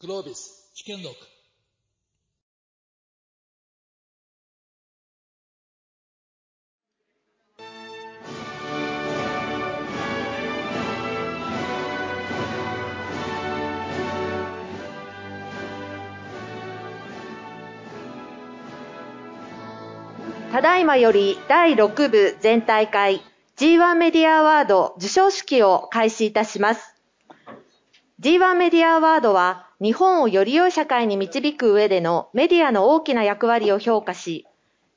グロービス試験録ただいまより第6部全大会 G1 メディアアワード授賞式を開始いたします。G1 メディアアワードは日本をより良い社会に導く上でのメディアの大きな役割を評価し、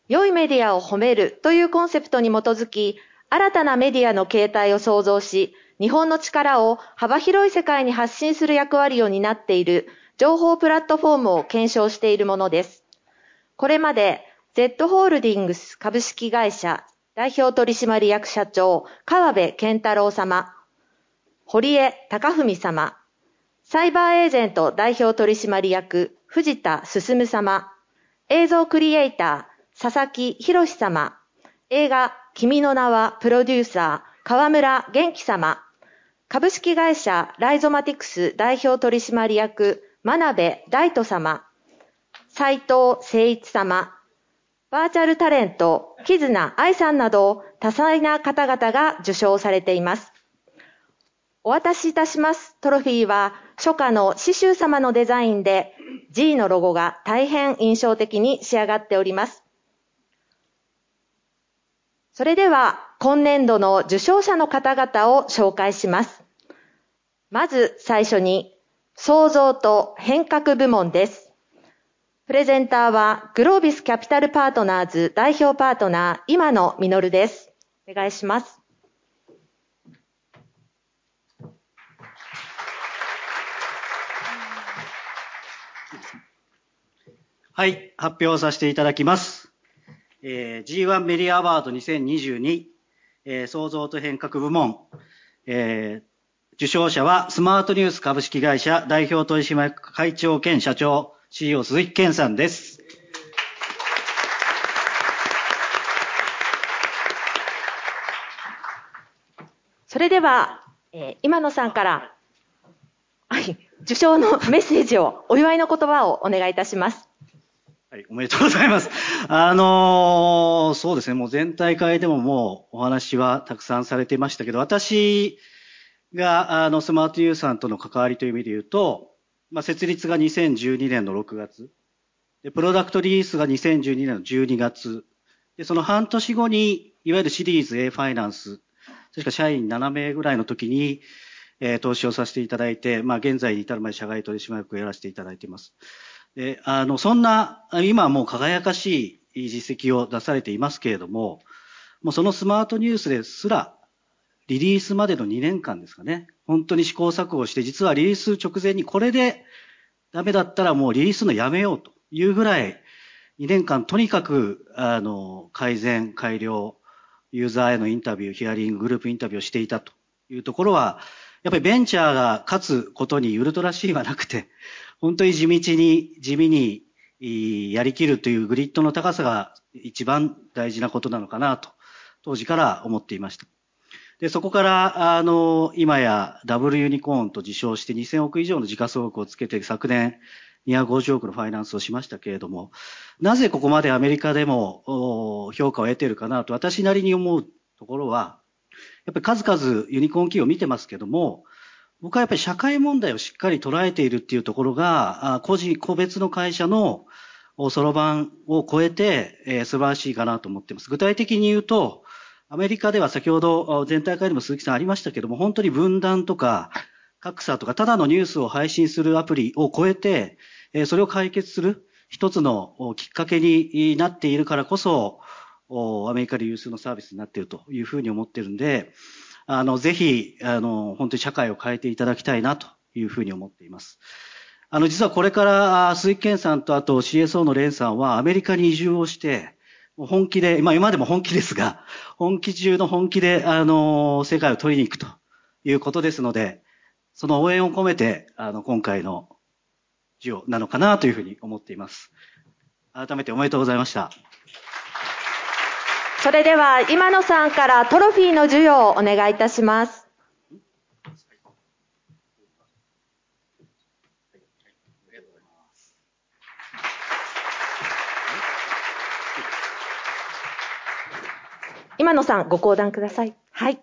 良いメディアを褒めるというコンセプトに基づき、新たなメディアの形態を創造し、日本の力を幅広い世界に発信する役割を担っている情報プラットフォームを検証しているものです。これまで Z ホールディングス株式会社代表取締役社長川辺健太郎様、堀江貴文様、サイバーエージェント代表取締役藤田進様、映像クリエイター佐々木博様、映画君の名はプロデューサー河村元気様、株式会社ライゾマティクス代表取締役真鍋大斗様、斉藤誠一様、バーチャルタレント、木綱愛さんなど多彩な方々が受賞されています。お渡しいたします。トロフィーは初夏の刺繍様のデザインで G のロゴが大変印象的に仕上がっております。それでは今年度の受賞者の方々を紹介します。まず最初に創造と変革部門です。プレゼンターはグロービスキャピタルパートナーズ代表パートナー今野実です。お願いします。はい、発表させていただきます。えー G1 メディアアワード2022、えー創造と変革部門、えー受賞者はスマートニュース株式会社代表取締役会長兼社長 CEO 鈴木健さんです。それでは、えー今野さんから、はい、受賞のメッセージを、お祝いの言葉をお願いいたします。はい、おめでとうございます。あのーそうですね、もう全大会でももうお話はたくさんされてましたけど、私が、あの、スマートユーさんとの関わりという意味で言うと、まあ、設立が2012年の6月、で、プロダクトリリースが2012年の12月、で、その半年後に、いわゆるシリーズ A ファイナンス、確か社員7名ぐらいの時に、えー投資をさせていただいて、まあ、現在に至るまで社外取締役をやらせていただいています。で、あの、そんな、今もう輝かしい実績を出されていますけれども、もうそのスマートニュースですら、リリースまでの2年間ですかね、本当に試行錯誤して、実はリリース直前にこれでダメだったらもうリリースのやめようというぐらい、2年間とにかく、あの、改善、改良、ユーザーへのインタビュー、ヒアリング、グループインタビューをしていたというところは、やっぱりベンチャーが勝つことにウルトラシーはなくて、本当に地道に、地味にやりきるというグリッドの高さが一番大事なことなのかなと、当時から思っていました。で、そこから、あの、今やダブルユニコーンと自称して2000億以上の時価総額をつけて昨年250億のファイナンスをしましたけれども、なぜここまでアメリカでも評価を得ているかなと私なりに思うところは、やっぱり数々ユニコーン企業を見てますけども、僕はやっぱり社会問題をしっかり捉えているっていうところが、個人、個別の会社のそろばんを超えて、えー素晴らしいかなと思っています。具体的に言うと、アメリカでは先ほど全体会でも鈴木さんありましたけども、本当に分断とか格差とか、ただのニュースを配信するアプリを超えて、えーそれを解決する一つのきっかけになっているからこそ、アメリカで有数のサービスになっているというふうに思っているんで、あの、ぜひ、あの、本当に社会を変えていただきたいなというふうに思っています。あの、実はこれから、あ鈴木健さんとあと CSO のレンさんはアメリカに移住をして、本気で、まあ今でも本気ですが、本気中の本気で、あの、世界を取りに行くということですので、その応援を込めて、あの、今回の授与なのかなというふうに思っています。改めておめでとうございました。それでは今野さんからトロフィーの授与をお願いいたします。今野さん、ご講談ください。はい。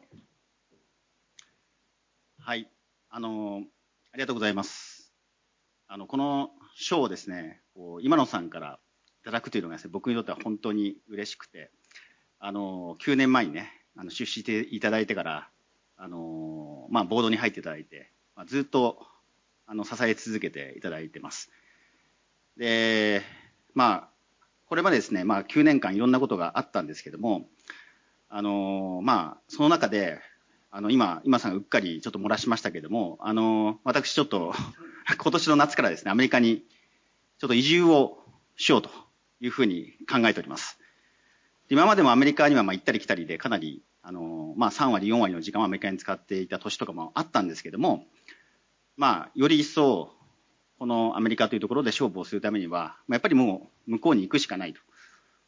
はい。あの、ありがとうございます。あの、この賞をですね、こう今野さんからいただくというのがね、僕にとっては本当に嬉しくて、あの、9年前にね、あの出資していただいてから、あの、まあ、ボードに入っていただいて、まあ、ずっと、あの、支え続けていただいてます。で、まあ、これまでですね、まあ、9年間いろんなことがあったんですけども、あの、まあ、その中で、あの、今、今さんがうっかりちょっと漏らしましたけども、あの、私ちょっと 今年の夏からですね、アメリカにちょっと移住をしようというふうに考えております。今までもアメリカにはまあ行ったり来たりでかなり、あの、まあ3割、4割の時間をアメリカに使っていた年とかもあったんですけども、まあ、より一層、このアメリカというところで勝負をするためには、やっぱりもう向こうに行くしかないと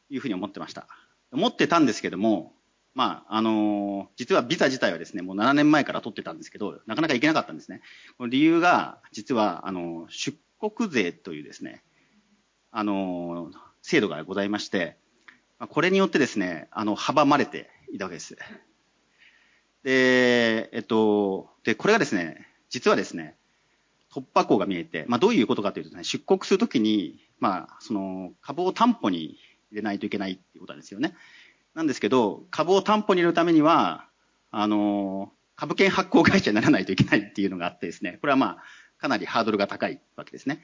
いうふうに思ってました。思ってたんですけども、まあ、あの、実はビザ自体はですね、もう7年前から取ってたんですけど、なかなか行けなかったんですね。理由が、実は、あの、出国税というですね、あの、制度がございまして、これによってですね、あの、阻まれていたわけです。で、えっと、で、これがですね、実はですね、突破口が見えて、まあ、どういうことかというとね、出国するときに、まあ、その、株を担保に入れないといけないっていうことなんですよね。なんですけど、株を担保に入れるためには、あの、株券発行会社にならないといけないっていうのがあってですね、これはまあ、かなりハードルが高いわけですね。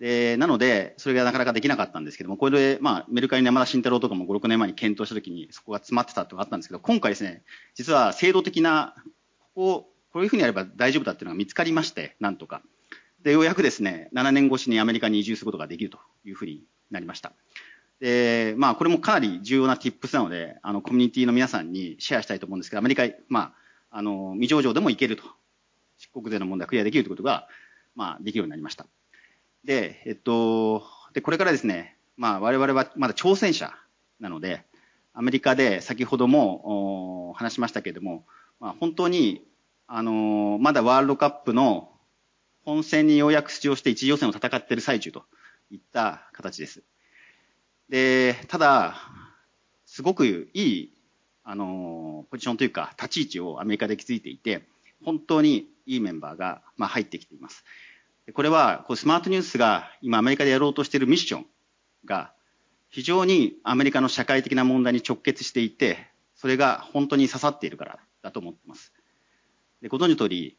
で、なので、それがなかなかできなかったんですけども、これで、まあ、メルカリの山田慎太郎とかも5、6年前に検討したときにそこが詰まってたってのがあったんですけど、今回ですね、実は制度的な、こここういうふうにやれば大丈夫だっていうのが見つかりまして、なんとか。で、ようやくですね、7年越しにアメリカに移住することができるというふうになりました。で、まあ、これもかなり重要な tips なので、あの、コミュニティの皆さんにシェアしたいと思うんですけど、アメリカ、まあ、あの、未上場でも行けると。出国税の問題をクリアできるということが、まあ、できるようになりました。で、えっと、で、これからですね、まあ、我々はまだ挑戦者なので、アメリカで先ほども話しましたけれども、まあ、本当に、あのまだワールドカップの本戦にようやく出場して一次予選を戦っている最中といった形です。で、ただ、すごくいい、あの、ポジションというか、立ち位置をアメリカで築いていて、本当にいいメンバーが、まあ、入ってきています。これは、こうスマートニュースが今アメリカでやろうとしているミッションが、非常にアメリカの社会的な問題に直結していて、それが本当に刺さっているからだと思っています。で、ご存知の通り、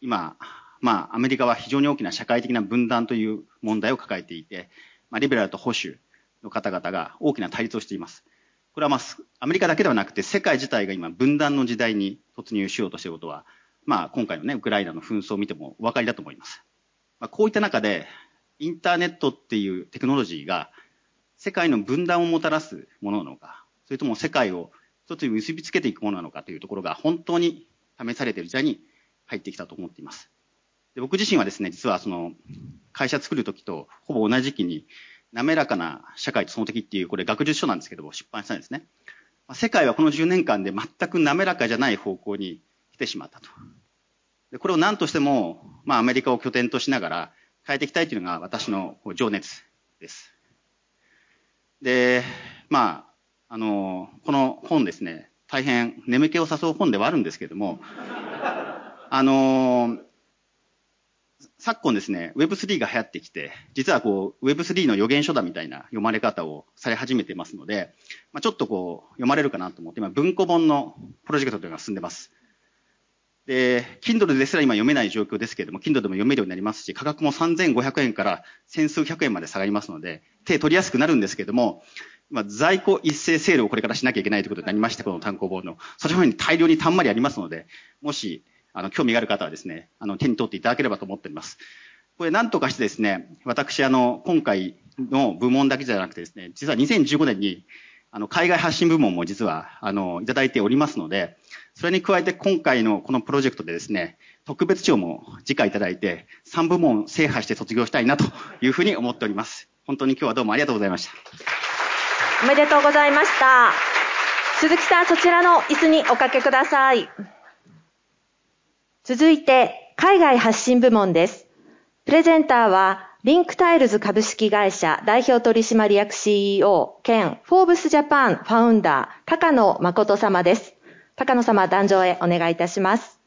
今、ま、アメリカは非常に大きな社会的な分断という問題を抱えていて、ま、リベラルと保守、の方々が大きな対立をしています。これはまあ、アメリカだけではなくて、世界自体が今、分断の時代に突入しようとしていることは、まあ、今回のね、ウクライナの紛争を見てもお分かりだと思います。ま、こういった中で、インターネットっていうテクノロジーが、世界の分断をもたらすものなのか、それとも世界を一つに結びつけていくものなのかというところが、本当に試されている時代に入ってきたと思っています。で僕自身はですね、実はその、会社作るときとほぼ同じ時期に、滑らかな社会とその敵っていう、これ学術書なんですけども、出版したんですね。世界はこの10年間で全く滑らかじゃない方向に来てしまったと。でこれを何としても、まあアメリカを拠点としながら変えていきたいというのが私の情熱です。で、まあ、あの、この本ですね、大変眠気を誘う本ではあるんですけれども、あの、昨今ですね、Web3 が流行ってきて、実はこう、Web3 の予言書だみたいな読まれ方をされ始めてますので、まあ、ちょっとこう、読まれるかなと思って、今、文庫本のプロジェクトというのが進んでます。で、Kindle ですら今読めない状況ですけれども、Kindle でも読めるようになりますし、価格も3500円から千数百円まで下がりますので、手取りやすくなるんですけれども、まあ、在庫一斉セールをこれからしなきゃいけないということになりまして、この単行本の。そちらに大量にたんまりありますので、もし、あの、興味がある方はですね、あの、手に取っていただければと思っております。これ何とかしてですね、私、あの、今回の部門だけじゃなくてですね、実は2015年に、あの海外発信部門も実は、あの、いただいておりますので、それに加えて今回のこのプロジェクトでですね、特別賞も次回いただいて、3部門制覇して卒業したいなというふうに思っております。本当に今日はどうもありがとうございました。おめでとうございました。鈴木さん、そちらの椅子におかけください。続いて、海外発信部門です。プレゼンターは、リンクタイズ株式会社代表取締役 CEO 兼フォーブスジャパンファウンダー高野真様です。高野様、壇上へお願いいたします。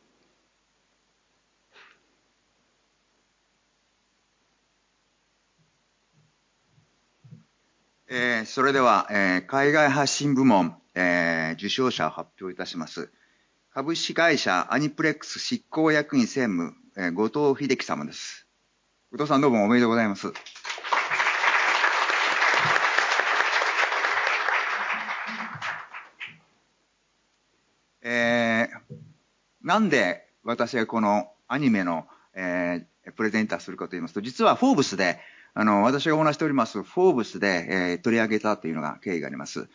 えー、それでは、えー、海外発信部門、えー、受賞者を発表いたします。株式会社アニプレックス執行役員専務、えー、後藤秀樹様です。後藤さんどうもおめでとうございます。えー、なんで私がこのアニメの、えー、プレゼンターするかと言いますと、実はフォーブスであの、私がお話しております、フォーブスで、えー、取り上げたというのが経緯があります。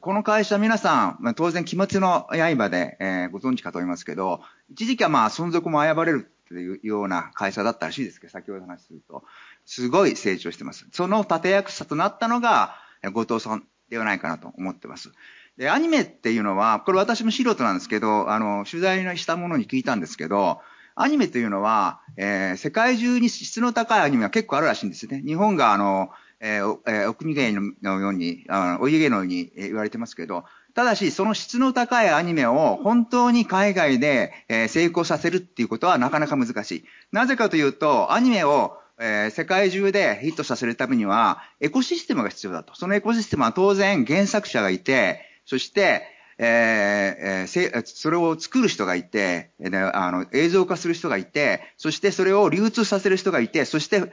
この会社皆さん、まあ、当然、鬼滅の刃で、えー、ご存知かと思いますけど、一時期はまあ、存続も危ばれるというような会社だったらしいですけど、先ほど話すると、すごい成長してます。その立役者となったのが、後藤さんではないかなと思ってます。で、アニメっていうのは、これ私も素人なんですけど、あの、取材したものに聞いたんですけど、アニメというのは、えー、世界中に質の高いアニメは結構あるらしいんですね。日本があの、えー、えー、お国芸のように、あのお家芸のように言われてますけど、ただし、その質の高いアニメを本当に海外で、成功させるっていうことはなかなか難しい。なぜかというと、アニメを、世界中でヒットさせるためには、エコシステムが必要だと。そのエコシステムは当然原作者がいて、そして、それを作る人がいて、映像化する人がいて、そしてそれを流通させる人がいて、そして、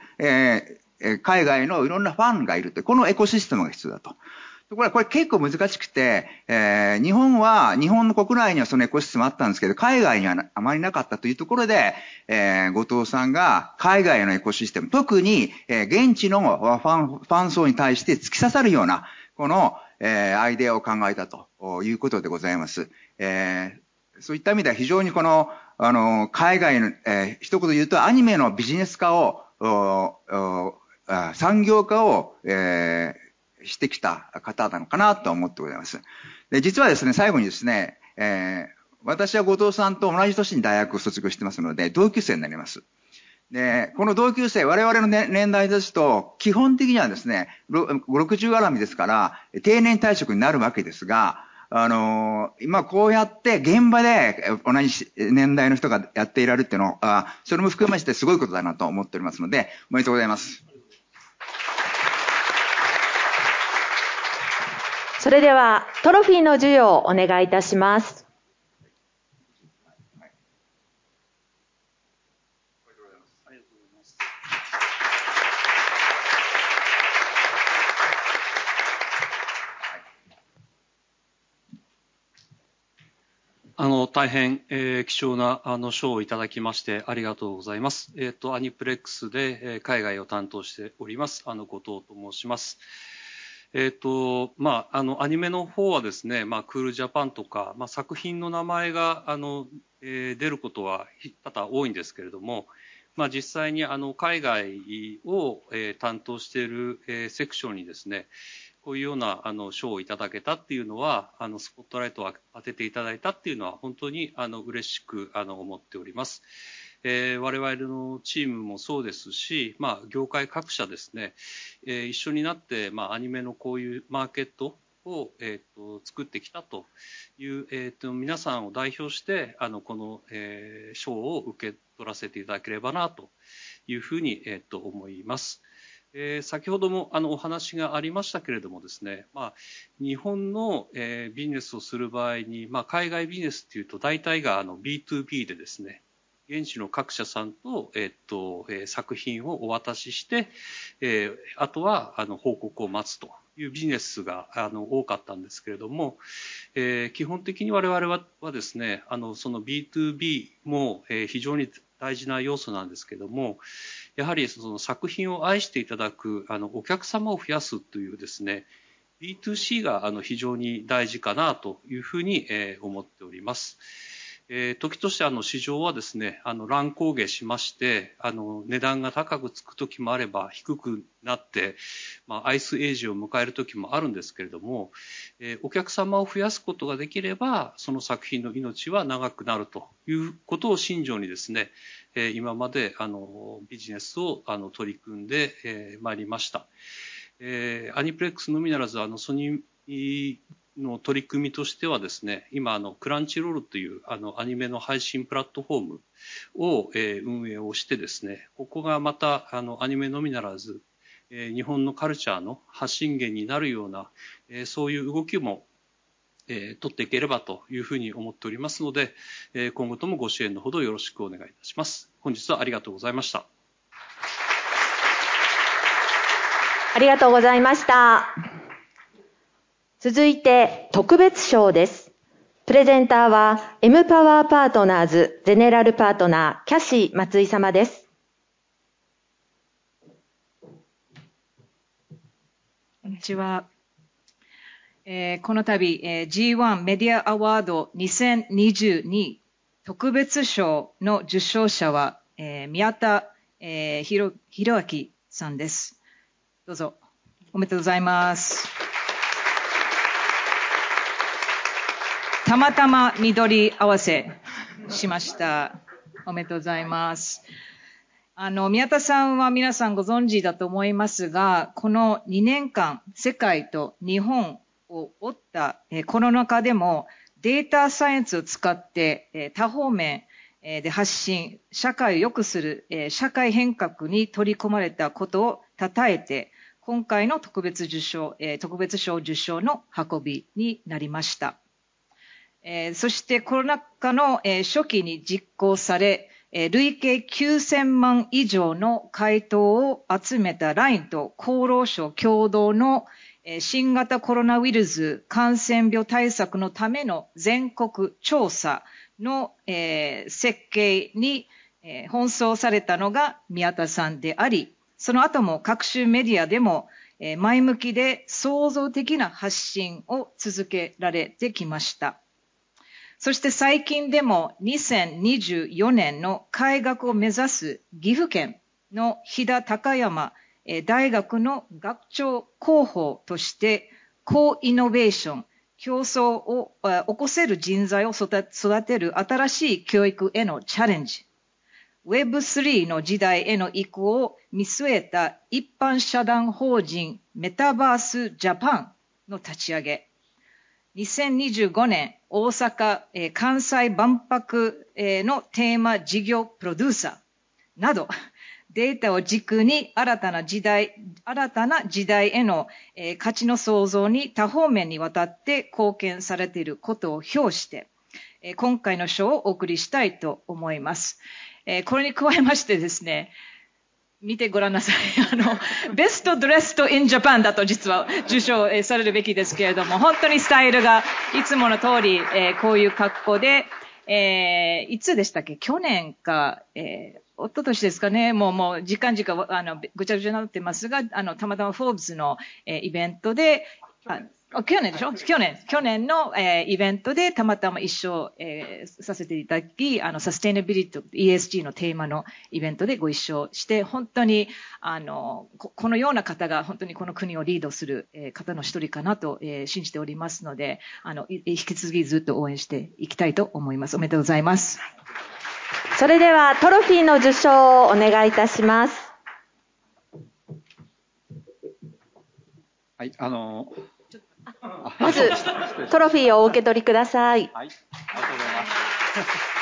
海外のいろんなファンがいるって、このエコシステムが必要だと。ところがこれ結構難しくて、えー、日本は、日本の国内にはそのエコシステムあったんですけど、海外にはあまりなかったというところで、えー、後藤さんが海外のエコシステム、特に、えー、現地のファン、ファン層に対して突き刺さるような、この、えー、アイデアを考えたということでございます。えー、そういった意味では非常にこの、あの、海外の、えー、一言で言うとアニメのビジネス化を、産業化を、え、してきた方なのかなと思ってございます。で、実はですね、最後にですね、えー、私は後藤さんと同じ年に大学を卒業してますので、同級生になります。で、この同級生、我々の、ね、年代ですと、基本的にはですね、60絡みですから、定年退職になるわけですが、あのー、今こうやって現場で同じ年代の人がやっていられるっていうのは、それも含めましてすごいことだなと思っておりますので、おめでとうございます。それでは、トロフィーの授与をお願いいたします。あの、大変、えー、貴重な、あの、賞をいただきまして、ありがとうございます。えっ、ー、と、アニプレックスで、えー、海外を担当しております、あの、後藤と申します。えっ、と、まあ、の、アニメの方はですね、ま、クールジャパンとか、ま、作品の名前が、あの、え、出ることは多々多いんですけれども、ま、実際にあの海外を、え、担当している、え、セクションにですね、こういうような賞をいただけたっていうのは、あのスポットライトを当てていただいたっていうのは本当にあの嬉しくあの思っております。えー、我々のチームもそうですし、まあ、業界各社ですね、えー、一緒になって、まあ、アニメのこういうマーケットを、えーと、作ってきたという、えーと、皆さんを代表してあのこの、えー、賞を受け取らせていただければなというふうに、えーと思います。えー、先ほどもあのお話がありましたけれどもですね、まあ、日本の、えー、ビジネスをする場合に、まあ、海外ビジネスっていうと大体があの B2B でですね、現地の各社さんと、えっと、え、作品をお渡しして、え、あとは、あの、報告を待つというビジネスが、あの、多かったんですけれども、え、基本的に我々ははですね、あの、その B2B も、え、非常に大事な要素なんですけども、やはりその作品を愛していただくあのお客様を増やすというですね B2C があの非常に大事かなというふうに、え思っております。えー、時としてあの市場はですね、あの乱高下しまして、あの値段が高くつく時もあれば低くなって、まあ、アイスエイジを迎える時もあるんですけれども、えー、お客様を増やすことができれば、その作品の命は長くなるということを信条にですね、えー、今まであのビジネスをあの取り組んでま、えー、いりました。えー、アニプレックスのみならずあのソニーの取り組みとしてはですね、今、あの、クランチロールというあのアニメの配信プラットフォームを、えー、運営をしてですね、ここがまたあのアニメのみならず、えー、日本のカルチャーの発信源になるような、えー、そういう動きも、えー、取っていければというふうに思っておりますので、えー、今後ともご支援のほどよろしくお願いいたします。本日はありがとうございました。ありがとうございました。続いて特別賞です。プレゼンターは M パワーパートナーズゼネラルパートナーキャシー松井様です。こんにちは。えー、この度、えー、G1 メディアアワード2022特別賞の受賞者は、えー、宮田、えー、ひろ明さんです。どうぞ。おめでとうございます。たまたま緑合わせしました。おめでとうございます。あの、宮田さんは皆さんご存知だと思いますが、この2年間、世界と日本を追ったコロナ禍でもデータサイエンスを使って多方面で発信、社会を良くする社会変革に取り込まれたことを称えて、今回の特別受賞、特別賞受賞の運びになりました。そしてコロナ禍の、初期に実行され、累計9000万以上の回答を集めた LINE と厚労省共同の、新型コロナウイルス感染病対策のための全国調査の、設計に、奔走されたのが宮田さんであり、その後も各種メディアでも、前向きで創造的な発信を続けられてきました。そして最近でも2024年の開学を目指す岐阜県の飛騨高山大学の学長候補として、コーイノベーション、競争を起こせる人材を育てる新しい教育へのチャレンジ、Web3 の時代への移行を見据えた一般社団法人メタバースジャパンの立ち上げ、2025年大阪、えー、関西万博、えー、のテーマ事業プロデューサーなど、データを軸に新たな時代、新たな時代への、えー、価値の創造に多方面にわたって貢献されていることを表して、えー、今回の賞をお送りしたいと思います。えー、これに加えましてですね、見てごらんなさい。あの、ベストドレストインジャパンだと実は受賞されるべきですけれども、本当にスタイルがいつもの通り、えー、こういう格好で、えー、いつでしたっけ？去年か、えー、一昨年ですかね、もう、もう、時間時間、あの、ぐちゃぐちゃになってますが、あの、たまたまフォーブスの、えー、イベントで、去年でしょ？去年、去年の、えー、イベントでたまたま一緒、えー、させていただき、あの、サステイナビリティ、ESG のテーマのイベントでご一緒して、本当に、あの、ここのような方が本当にこの国をリードする、えー、方の一人かなと、えー、信じておりますので、あの、引き続きずっと応援していきたいと思います。おめでとうございます。それでは、トロフィーの受賞をお願いいたします。はい、あの、まず、トロフィーをお受け取りください。はい、ありがとうございます。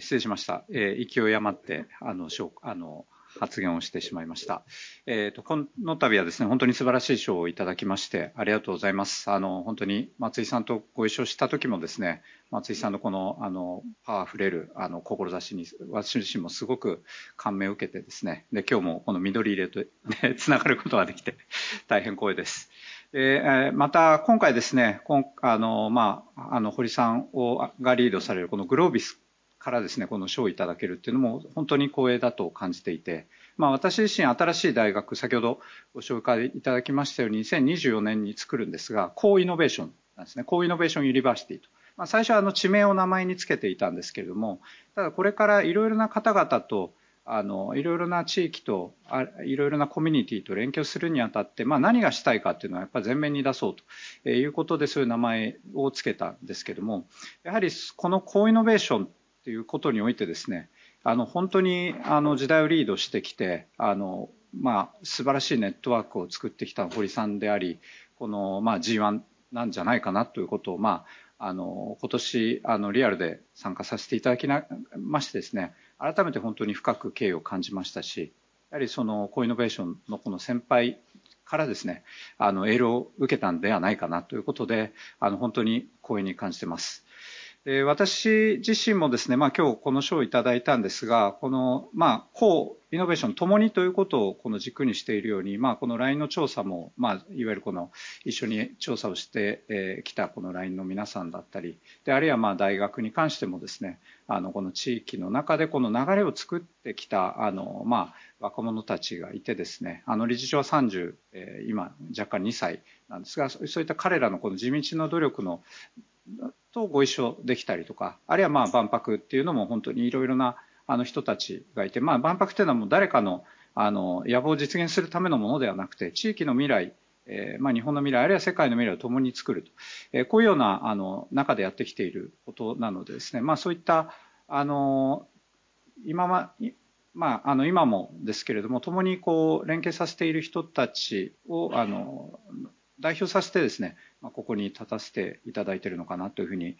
失礼しました。えー、勢い余って、あの、あの、発言をしてしまいました。えっ、ー、と、この度はですね、本当に素晴らしい賞をいただきまして、ありがとうございます。あの、本当に松井さんとご一緒した時もですね、松井さんのこの、あの、パワー溢れる、あの、志に、私自身もすごく感銘を受けてですね、で、今日もこの緑入れと、ね、つながることができて、大変光栄です。でまた、今回ですね、あの、まあ、あの、堀さんをがリードされるこのグロービスからですね、この賞をいただけるっていうのも本当に光栄だと感じていて、ま、私自身新しい大学、先ほどご紹介いただきましたように、2024年に作るんですが、 co-innovation なんですね。 Co-Innovation University と。まあ、最初はあの地名を名前につけていたんですけれども、ただこれからいろいろな方々と、あのいろいろな地域とあいろいろなコミュニティと連携するにあたって、ま、何がしたいかっていうのはやっぱり前面に出そうということでそういう名前をつけたんですけどもやはりこの coイノベーションっていうことにおいてですねあの本当にあの時代をリードしてきてあの、ま、素晴らしいネットワークを作ってきた堀さんでありこの、まあ、G1 なんじゃないかなということを、まあ、あの今年あのリアルで参加させていただきましてですね改めて本当に深く敬意を感じましたし、やはりそのコイノベーションのこの先輩からですね、あのエールを受けたんではないかなということで、あの本当に光栄に感じています。私自身もですね、ま、今日この賞をいただいたんですが、この、まあ、高イノベーションともにということをこの軸にしているように、まあ、この LINE の調査も、まあ、いわゆるこの一緒に調査をしてきたこの LINE の皆さんだったり、であるいはまあ大学に関してもですね、あのこの地域の中でこの流れを作ってきたあの、ま、若者たちがいてですね、あの理事長は30、えー、今若干2歳なんですが、そういった彼らのこの地道な努力のとご一緒できたりとか、あるいはまあ万博っていうのも本当にいろいろなあの人たちがいて、ま、万博っていうのはもう誰かのあの野望を実現するためのものではなくて、地域の未来、えま、日本の未来、あるいは世界の未来を共に作ると、え、こういうようなあの中でやってきていることなのですね、まあ、そういったあの今ま、あの今もですけれども、共にこう連携させている人たちをあの代表させてですね、ここに立たせていただいているのかなというふうに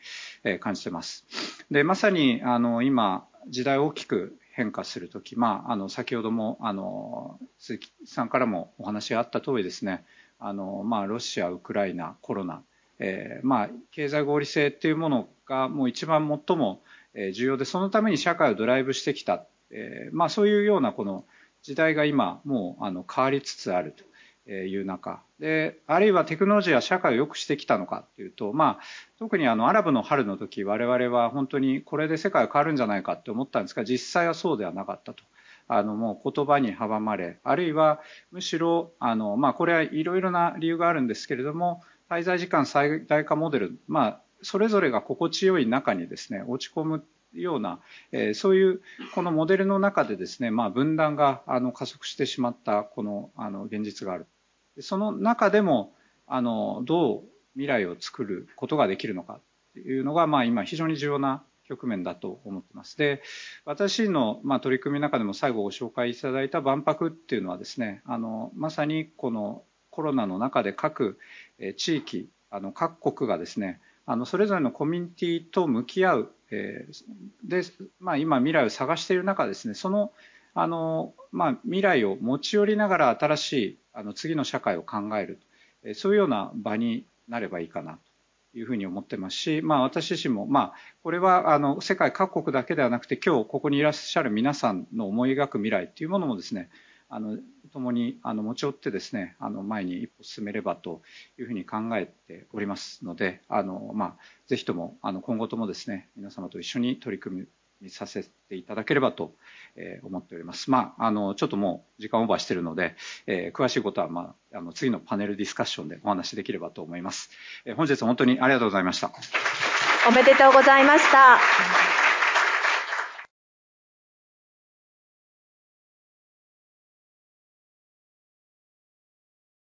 感じてます。で、まさにあの今、時代大きく変化するとき、まあ、あの先ほどもあの鈴木さんからもお話があった通りですね、あのまあ、ロシア、ウクライナ、コロナ、え、ま、経済合理性っていうものがもう一番最も重要で、そのために社会をドライブしてきた、え、ま、そういうようなこの時代が今もうあの変わりつつあると。いう中であるいはテクノロジーは社会を良くしてきたのかというと、まあ、特にあのアラブの春の時我々は本当にこれで世界が変わるんじゃないかって思ったんですが実際はそうではなかったと。あのもう言葉に阻まれあるいはむしろあの、まあ、これはいろいろな理由があるんですけれども滞在時間最大化モデル、まあ、それぞれが心地よい中にですね落ち込むような、え、そういうこのモデルの中でですね、ま、分断があの加速してしまったこのあの現実がある。その中でもあのどう未来を作ることができるのかっていうのが、まあ、今非常に重要な局面だと思ってます。で、私の、まあ、取り組みの中でも最後ご紹介いただいた万博っていうのはですね、あのまさにこのコロナの中で各地域、あの各国がですね、あのそれぞれのコミュニティと向き合う、えー、で、まあ、今未来を探している中ですね、その、未来を持ち寄りながら新しいあの次の社会を考える、そういうような場になればいいかなというふうに思ってますし、まあ、私自身も、まあ、これはあの世界各国だけではなくて今日ここにいらっしゃる皆さんの思い描く未来というものもですねあの共にあの持ち寄ってですねあの前に一歩進めればというふうに考えておりますのであの、まあ、ぜひともあの今後ともですね皆様と一緒に取り組みにさせていただければと思っております。まあ、あの、ちょっともう時間オーバーしているので、えー、詳しいことは、まあ、あの、次のパネルディスカッションでお話しできればと思います。えー、本日は本当にありがとうございました。おめでとうございました。